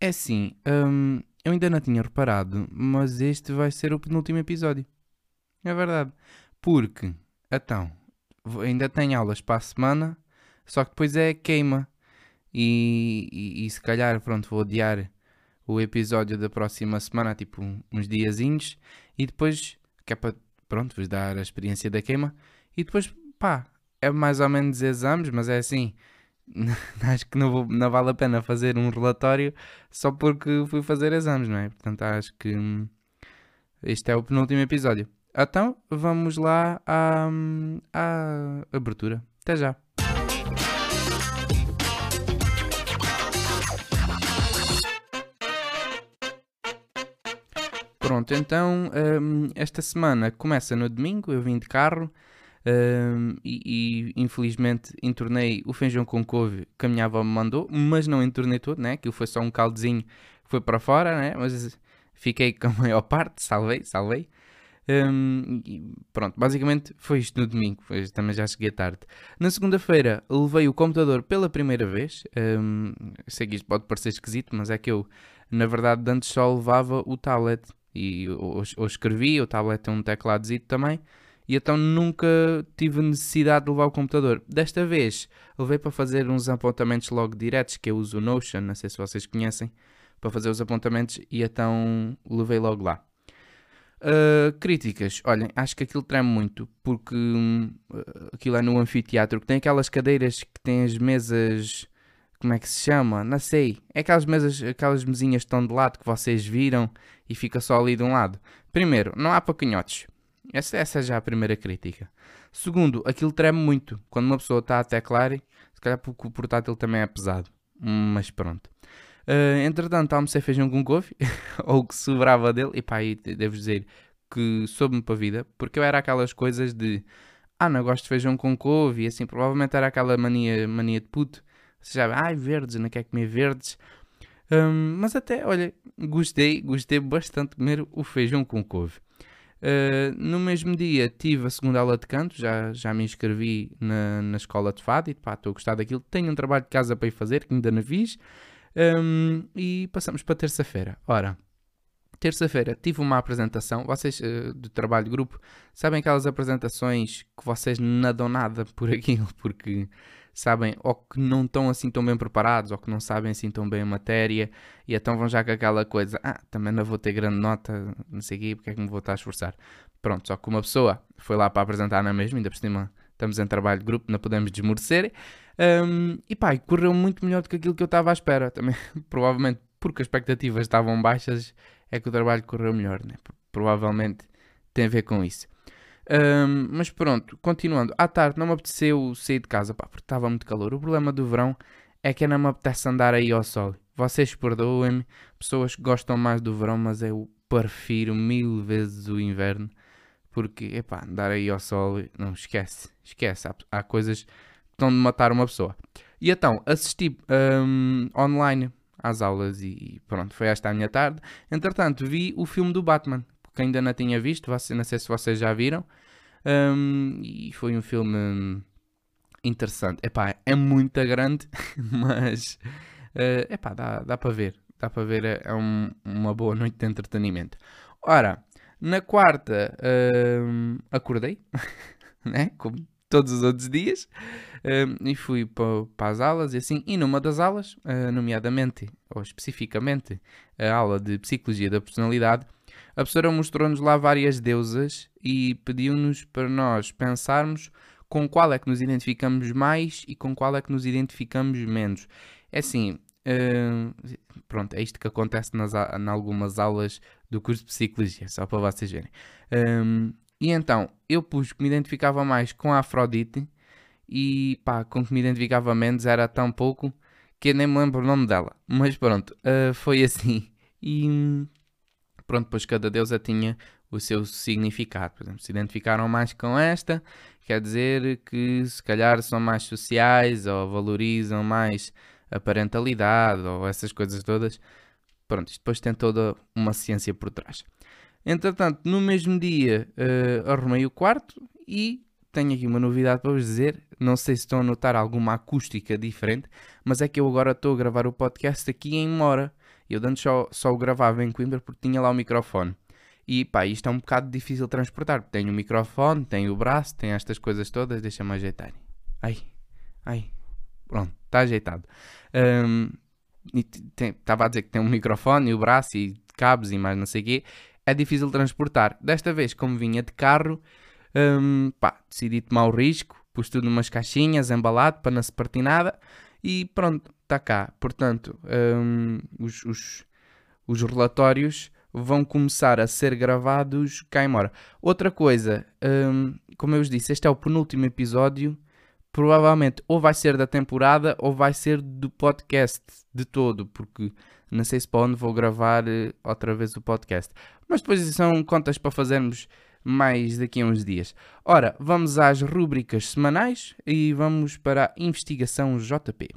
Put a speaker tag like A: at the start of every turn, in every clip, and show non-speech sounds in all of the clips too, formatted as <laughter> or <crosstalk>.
A: É assim, hum, eu ainda não tinha reparado, mas este vai ser o penúltimo episódio. É verdade. Porque, então, ainda tenho aulas para a semana, só que depois é queima. E, e, e se calhar, pronto, vou adiar o episódio da próxima semana, tipo uns diazinhos, e depois, que é para, pronto, vos dar a experiência da queima, e depois, pá, é mais ou menos exames, mas é assim, <laughs> acho que não, vou- não vale a pena fazer um relatório só porque fui fazer exames, não é? Portanto, acho que hum, este é o penúltimo episódio. Então, vamos lá à, hum, à abertura. Até já. Pronto, então hum, esta semana começa no domingo, eu vim de carro hum, e, e, infelizmente entornei o feijão com couve que a minha avó me mandou, mas não entornei todo, né? Aquilo foi só um caldezinho foi para fora, né? Mas fiquei com a maior parte, salvei, salvei. E pronto, basicamente foi isto no domingo, pois também já cheguei tarde. Na segunda-feira levei o computador pela primeira vez. hum, sei que isto pode parecer esquisito, mas é que eu, na verdade, antes só levava o tablet e ou, ou escrevia, o tablet tem um tecladozito também, e então nunca tive necessidade de levar o computador. Desta vez levei para fazer uns apontamentos logo diretos, que eu uso o Notion, não sei se vocês conhecem, para fazer os apontamentos, e então levei logo lá. Uh, críticas, olhem, acho que aquilo treme muito porque uh, aquilo é no anfiteatro que tem aquelas cadeiras que têm as mesas, como é que se chama? Não sei, é aquelas mesas, aquelas mesinhas que estão de lado que vocês viram e fica só ali de um lado. Primeiro, não há pacanhotes, essa, essa é já a primeira crítica. Segundo, aquilo treme muito quando uma pessoa está a teclar, se calhar porque o portátil também é pesado, mas pronto. Uh, entretanto, almocei feijão com couve, <laughs> ou o que sobrava dele, e pá, aí devo dizer que soube-me para a vida, porque eu era aquelas coisas de ah, não gosto de feijão com couve, e assim, provavelmente era aquela mania, mania de puto, você já, ai, verdes, não quer comer verdes. Um, mas até, olha, gostei, gostei bastante de comer o feijão com couve. Uh, no mesmo dia tive a segunda aula de canto, já, já me inscrevi na, na escola de fado e pá, estou a gostar daquilo. Tenho um trabalho de casa para ir fazer, que ainda não fiz. Um, e passamos para terça-feira. Ora, terça-feira tive uma apresentação. Vocês uh, do trabalho de grupo sabem aquelas apresentações que vocês não dão nada por <laughs> aquilo, porque sabem ou que não estão assim tão bem preparados ou que não sabem assim tão bem a matéria e então vão já com aquela coisa: ah, também não vou ter grande nota, não sei o porque é que me vou estar a esforçar. Pronto, só que uma pessoa foi lá para apresentar na mesma, ainda por cima estamos em trabalho de grupo, não podemos desmorecer. Um, e pá, correu muito melhor do que aquilo que eu estava à espera. Também, <laughs> provavelmente porque as expectativas estavam baixas, é que o trabalho correu melhor, né? Provavelmente tem a ver com isso. Um, mas pronto, continuando. À tarde não me apeteceu sair de casa, pá, porque estava muito calor. O problema do verão é que não me apetece andar aí ao sol. Vocês perdoem-me, pessoas que gostam mais do verão, mas eu prefiro mil vezes o inverno. Porque, epá, andar aí ao sol, não, esquece, esquece. Há, há coisas que estão de matar uma pessoa. E então, assisti um, online às aulas e pronto, foi esta a minha tarde. Entretanto, vi o filme do Batman, porque ainda não tinha visto, não sei se vocês já viram. Um, e foi um filme interessante. Epá, é muito grande, <laughs> mas uh, epá, dá, dá para ver. Dá para ver, é, é um, uma boa noite de entretenimento. Ora, na quarta hum, acordei, <laughs> né? como todos os outros dias, um, e fui para, para as aulas e assim. E numa das aulas, uh, nomeadamente, ou especificamente, a aula de Psicologia da Personalidade, a professora mostrou-nos lá várias deusas e pediu-nos para nós pensarmos com qual é que nos identificamos mais e com qual é que nos identificamos menos. É assim, uh, pronto, é isto que acontece nas, em algumas aulas do curso de Psicologia, só para vocês verem. Um, e então, eu pus que me identificava mais com a Afrodite e pá, com que me identificava menos era tão pouco que eu nem me lembro o nome dela. Mas pronto, uh, foi assim. E pronto, depois cada deusa tinha o seu significado. Por exemplo, se identificaram mais com esta, quer dizer que se calhar são mais sociais ou valorizam mais a parentalidade ou essas coisas todas. Pronto, isto depois tem toda uma ciência por trás. Entretanto, no mesmo dia uh, arrumei o quarto e tenho aqui uma novidade para vos dizer. Não sei se estão a notar alguma acústica diferente, mas é que eu agora estou a gravar o podcast aqui em Mora. Eu antes só, só o gravava em Coimbra porque tinha lá o microfone. E pá, isto é um bocado difícil de transportar. Tenho o microfone, tenho o braço, tenho estas coisas todas. Deixa-me ajeitar. Ai, ai. Pronto, está ajeitado. Um, Estava a dizer que tem um microfone e o braço e cabos e mais não sei o quê. É difícil de transportar. Desta vez, como vinha de carro, um, pá, decidi tomar o risco. Pus tudo numas caixinhas, embalado, para não se partir nada. E pronto, está cá. Portanto, um, os, os, os relatórios vão começar a ser gravados cá em Mora. Outra coisa, um, como eu vos disse, este é o penúltimo episódio. Provavelmente ou vai ser da temporada ou vai ser do podcast de todo, porque não sei se para onde vou gravar uh, outra vez o podcast. Mas depois são contas para fazermos mais daqui a uns dias. Ora, vamos às rúbricas semanais e vamos para a investigação JP.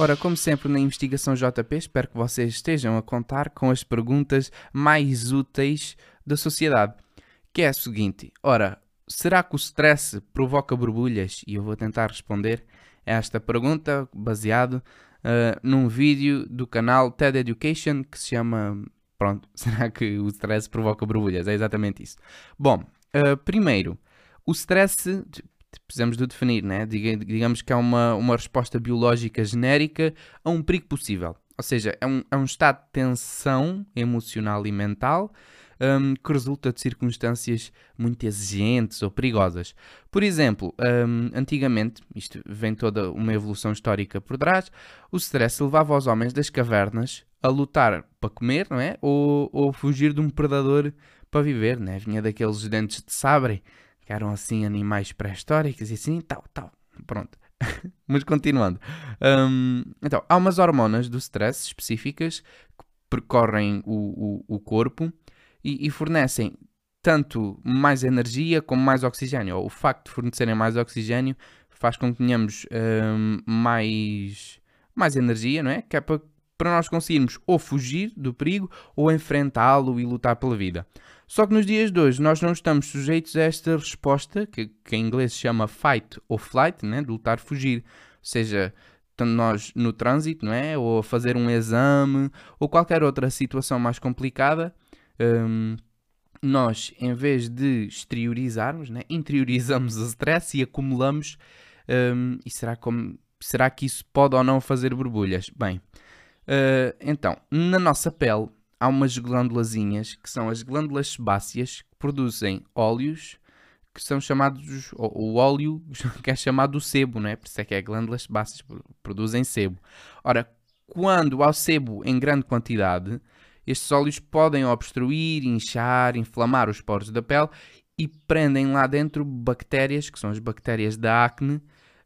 A: Ora, como sempre na investigação JP, espero que vocês estejam a contar com as perguntas mais úteis da sociedade. Que é a seguinte: ora, será que o stress provoca borbulhas? E eu vou tentar responder esta pergunta baseado uh, num vídeo do canal TED Education que se chama. Pronto, <laughs> será que o stress provoca borbulhas? É exatamente isso. Bom, uh, primeiro, o stress precisamos de definir, né? digamos que é uma, uma resposta biológica genérica a um perigo possível. Ou seja, é um, é um estado de tensão emocional e mental um, que resulta de circunstâncias muito exigentes ou perigosas. Por exemplo, um, antigamente, isto vem toda uma evolução histórica por trás, o stress levava os homens das cavernas a lutar para comer, não é? Ou, ou fugir de um predador para viver, né? Vinha daqueles dentes de sabre que eram assim animais pré-históricos e assim, tal, tal. Pronto. <laughs> Mas continuando. Um, então, há umas hormonas do stress específicas que percorrem o, o, o corpo e, e, fornecem tanto mais energia como mais oxigênio. O facto de fornecerem mais oxigênio faz com que tenhamos um, mais, mais energia, não é? Que é para, para nós conseguirmos ou fugir do perigo ou enfrentá-lo e lutar pela vida. Só que nos dias de hoje nós não estamos sujeitos a esta resposta, que, que em inglês se chama fight ou flight, né? de lutar, fugir. Ou seja, nós no trânsito, não é? ou a fazer um exame, ou qualquer outra situação mais complicada, um, nós, em vez de exteriorizarmos, né? interiorizamos o stress e acumulamos. Um, e será, como, será que isso pode ou não fazer borbulhas? Bem, uh, então, na nossa pele há umas glândulazinhas que são as glândulas sebáceas que produzem óleos que são chamados, o óleo <laughs> que é chamado sebo, né? por isso é que é glândulas sebáceas produzem sebo. Ora, quando há sebo em grande quantidade, estes óleos podem obstruir, inchar, inflamar os poros da pele e prendem lá dentro bactérias, que são as bactérias da acne,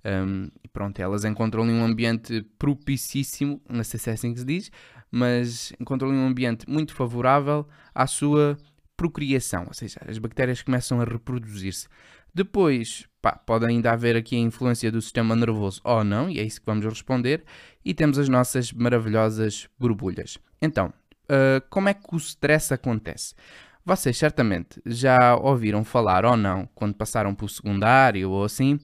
A: um, e pronto, elas encontram ali um ambiente propicíssimo, não sei se é assim que se diz, mas encontram ali um ambiente muito favorável à sua procriação, ou seja, as bactérias começam a reproduzir-se. Depois, pá, pode ainda haver aqui a influência do sistema nervoso ou não, e é isso que vamos responder, e temos as nossas maravilhosas borbulhas. Então, uh, como é que o stress acontece? Vocês certamente já ouviram falar ou não, quando passaram para o secundário ou assim,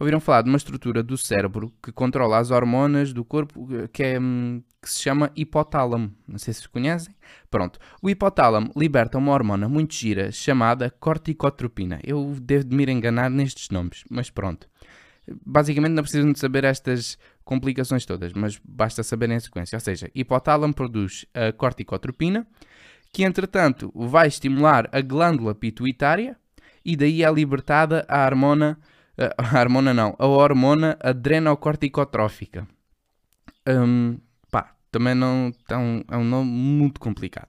A: ouviram falar de uma estrutura do cérebro que controla as hormonas do corpo que, é, hum, que se chama hipotálamo. Não sei se conhecem. Pronto. O hipotálamo liberta uma hormona muito gira chamada corticotropina. Eu devo de me enganar nestes nomes, mas pronto. Basicamente não precisam de saber estas complicações todas, mas basta saber em sequência. Ou seja, hipotálamo produz a corticotropina, que entretanto vai estimular a glândula pituitária e daí é libertada a hormona a hormona não, a hormona adrenocorticotrófica. Um, pá, também não um, é um nome muito complicado.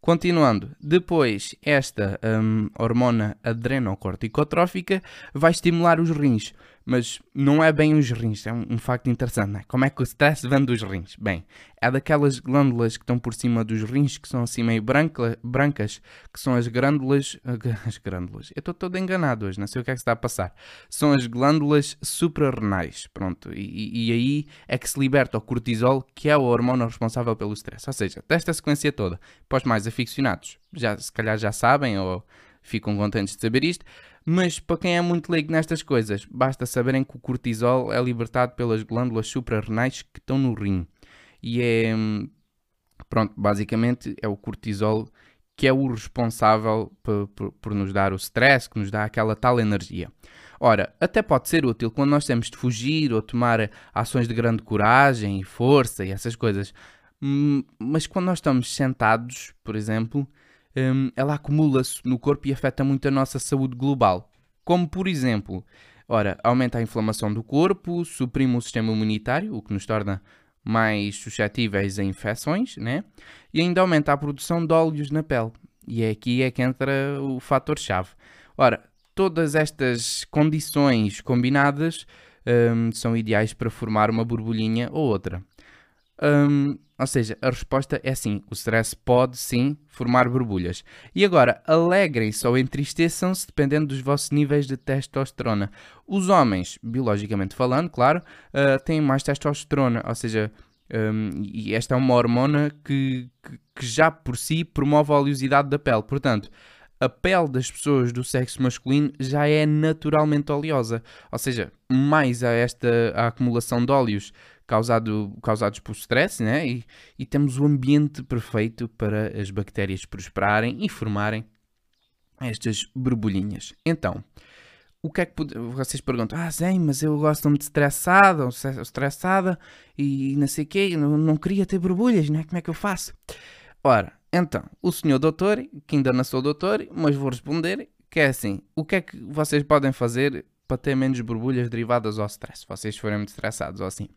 A: Continuando, depois esta um, hormona adrenocorticotrófica vai estimular os rins, mas não é bem os rins, é um, um facto interessante, é? Como é que o stress vem dos rins? Bem, é daquelas glândulas que estão por cima dos rins, que são assim meio branca, brancas, que são as glândulas, <laughs> as glândulas, eu estou todo enganado hoje, não sei o que é que está a passar, são as glândulas suprarrenais, pronto, e, e aí é que se liberta o cortisol, que é o hormônio responsável pelo stress, ou seja, desta sequência toda, para os mais aficionados, já, se calhar já sabem, ou ficam contentes de saber isto, mas para quem é muito leigo nestas coisas, basta saberem que o cortisol é libertado pelas glândulas suprarrenais que estão no rim. E é. Pronto, basicamente é o cortisol que é o responsável por, por, por, nos dar o stress, que nos dá aquela tal energia. Ora, até pode ser útil quando nós temos de fugir ou tomar ações de grande coragem e força e essas coisas. Hum, mas quando nós estamos sentados, por exemplo, um, ela acumula-se no corpo e afeta muito a nossa saúde global. Como por exemplo, ora, aumenta a inflamação do corpo, suprime o sistema imunitário, o que nos torna mais suscetíveis a infecções, né? E ainda aumenta a produção de óleos na pele. E é aqui é que entra o fator-chave. Ora, todas estas condições combinadas um, são ideais para formar uma borbulhinha ou outra. Ou seja, a resposta é sim, o stress pode sim formar borbulhas. E agora, alegrem-se ou entristeçam-se dependendo dos vossos níveis de testosterona. Os homens, biologicamente falando, claro, uh, têm mais testosterona, ou seja, um, e esta é uma hormona que, que, que já por si promove a oleosidade da pele. Portanto, a pele das pessoas do sexo masculino já é naturalmente oleosa, ou seja, mais a esta a acumulação de óleos causado, causados por stress, né? E, e temos o ambiente perfeito para as bactérias prosperarem e formarem estas borbulhinhas. Então, o que é que pode... vocês perguntam? Ah, Zé, mas eu gosto muito de estressada, ou estressada e não sei o quê, não, não queria ter borbulhas, né? Como é que eu faço? Ora, então, o senhor doutor, que ainda não sou doutor, mas vou responder, que é assim, o que é que vocês podem fazer para ter menos borbulhas derivadas ao stress, se vocês forem muito estressados ou assim?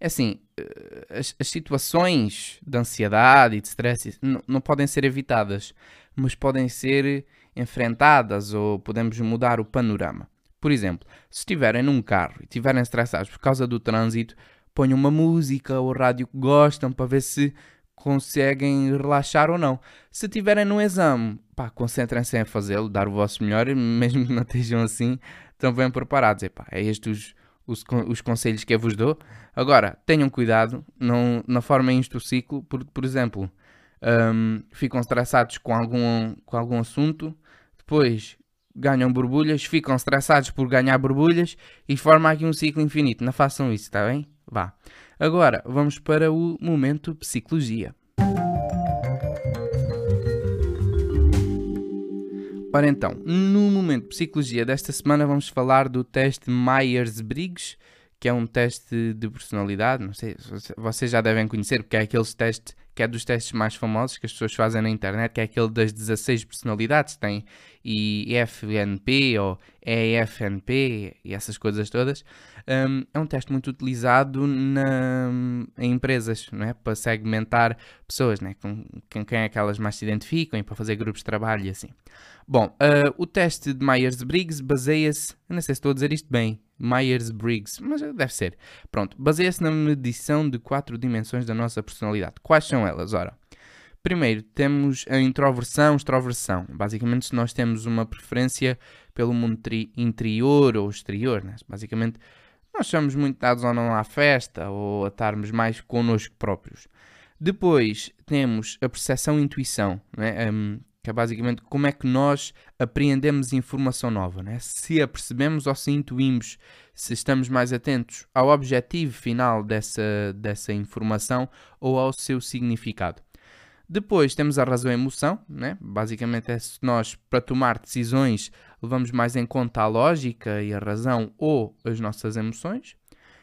A: É assim, eh, as, as situações de ansiedade e de stress não podem ser evitadas, mas podem ser enfrentadas ou podemos mudar o panorama. Por exemplo, se estiverem num carro e estiverem estressados por causa do trânsito, ponham uma música ou rádio que gostam para ver se conseguem relaxar ou não. Se estiverem num exame, pá, concentrem-se em fazê-lo, dar o vosso melhor, mesmo que não <laughs> estejam assim tão bem preparados. Epá, é estes os, os conselhos que eu vos dou. Agora, tenham cuidado, não, não formem isto o ciclo, porque, por exemplo, um, ficam estressados com algum, com algum assunto, depois ganham borbulhas, ficam estressados por ganhar borbulhas e formam aqui um ciclo infinito. Não façam isso, está bem? Vá. Agora, vamos para o momento psicologia. Ora então, no momento de psicologia desta semana vamos falar do teste Myers-Briggs, que é um teste de personalidade, não sei, vocês já devem conhecer, porque é aqueles testes que é dos testes mais famosos que as pessoas fazem na internet, que é aquele das 16 personalidades, tem IFNP ou EFNP e essas coisas todas. Um, é um teste muito utilizado na, em empresas, não é? Para segmentar pessoas, né? com, com quem é que elas mais se identificam e para fazer grupos de trabalho e assim. Bom, uh, o teste de Myers-Briggs baseia-se, não sei se estou a dizer isto bem, Myers-Briggs, mas deve ser. Pronto, baseia-se na medição de quatro dimensões da nossa personalidade. Quais são elas? Ora, primeiro temos a introversão, extroversão. Basicamente, se nós temos uma preferência pelo mundo interior ou exterior, né? basicamente nós somos muito dados ou não à festa ou a estarmos mais connosco próprios. Depois temos a percepção e intuição, né? um, que é basicamente como é que nós apreendemos informação nova, né? se a percebemos ou se intuímos, se estamos mais atentos ao objetivo final dessa, dessa informação ou ao seu significado. Depois temos a razão e a emoção, né? basicamente é se nós, para tomar decisões, levamos mais em conta a lógica e a razão ou as nossas emoções.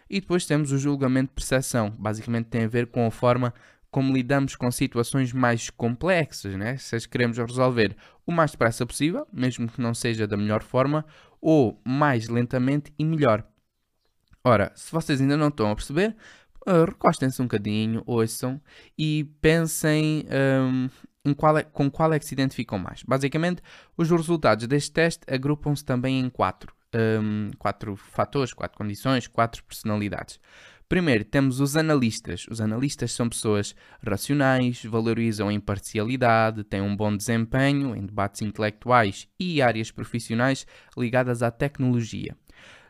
A: E depois temos o julgamento de percepção, basicamente tem a ver com a forma como lidamos com situações mais complexas, né? se as queremos resolver o mais depressa possível, mesmo que não seja da melhor forma, ou mais lentamente e melhor. Ora, se vocês ainda não estão a perceber, uh, recostem-se um bocadinho, ouçam e pensem um, em qual é, com qual é que se identificam mais. Basicamente, os resultados deste teste agrupam-se também em quatro. um, quatro fatores, quatro condições, quatro personalidades. Primeiro, temos os analistas. Os analistas são pessoas racionais, valorizam a imparcialidade, têm um bom desempenho em debates intelectuais e áreas profissionais ligadas à tecnologia.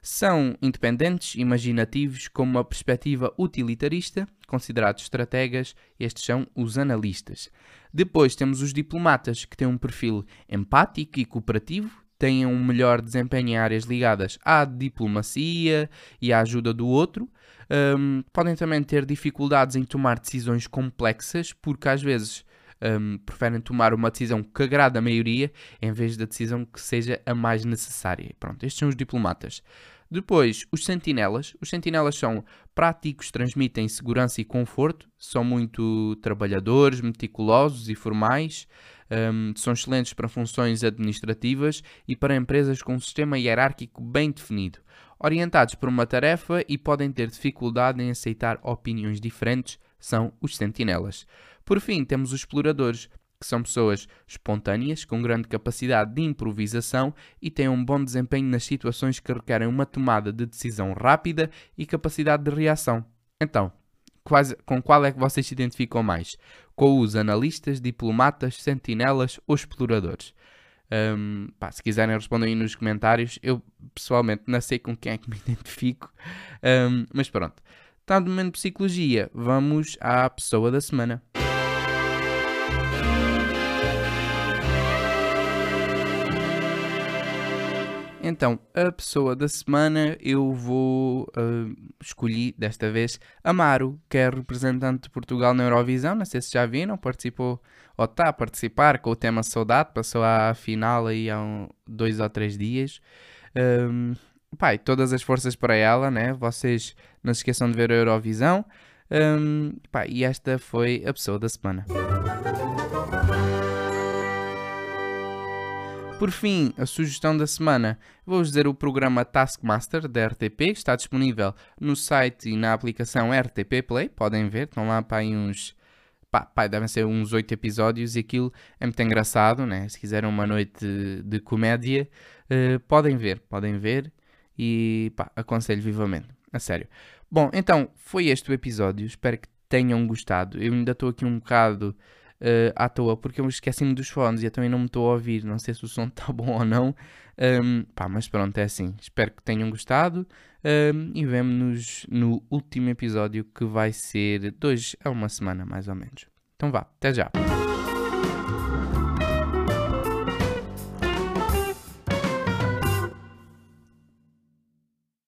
A: São independentes, imaginativos, com uma perspectiva utilitarista, considerados estrategas, estes são os analistas. Depois temos os diplomatas, que têm um perfil empático e cooperativo, têm um melhor desempenho em áreas ligadas à diplomacia e à ajuda do outro. Um, podem também ter dificuldades em tomar decisões complexas, porque às vezes um, preferem tomar uma decisão que agrada a maioria em vez da decisão que seja a mais necessária. Pronto, estes são os diplomatas. Depois, os sentinelas. Os sentinelas são práticos, transmitem segurança e conforto, são muito trabalhadores, meticulosos e formais, um, são excelentes para funções administrativas e para empresas com um sistema hierárquico bem definido, orientados por uma tarefa e podem ter dificuldade em aceitar opiniões diferentes, são os sentinelas. Por fim, temos os exploradores, que são pessoas espontâneas, com grande capacidade de improvisação e têm um bom desempenho nas situações que requerem uma tomada de decisão rápida e capacidade de reação. Então, quais, com qual é que vocês se identificam mais? Com os analistas, diplomatas, sentinelas ou exploradores? Um, pá, se quiserem responder aí nos comentários, eu pessoalmente não sei com quem é que me <laughs> identifico, um, mas pronto. Está no momento de psicologia, vamos à pessoa da semana. Então, a pessoa da semana eu vou uh, escolher desta vez Amaro, que é representante de Portugal na Eurovisão. Não sei se já viram, participou ou está a participar com o tema Saudade, passou à final aí há um, dois ou três dias. Um, pai, todas as forças para ela, né? Vocês não se esqueçam de ver a Eurovisão. Um, pá, e esta foi a pessoa da semana. Por fim, a sugestão da semana. Vou-vos dizer o programa Taskmaster da RTP, está disponível no site e na aplicação RTP Play. Podem ver, estão lá para aí uns. Pá, pá, devem ser uns 8 episódios e aquilo é muito engraçado, né? Se quiserem uma noite de, comédia, uh, podem ver, podem ver e pá, aconselho vivamente, a sério. Bom, então foi este o episódio, espero que tenham gostado. Eu ainda estou aqui um bocado uh, à toa, porque eu esqueci-me dos fones e eu também não me estou a ouvir. Não sei se o som está <laughs> bom ou não. Um, pá, mas pronto, é assim. Espero que tenham gostado um, e vemo-nos no último episódio que vai ser dois a uma semana, mais ou menos. Então vá, até já.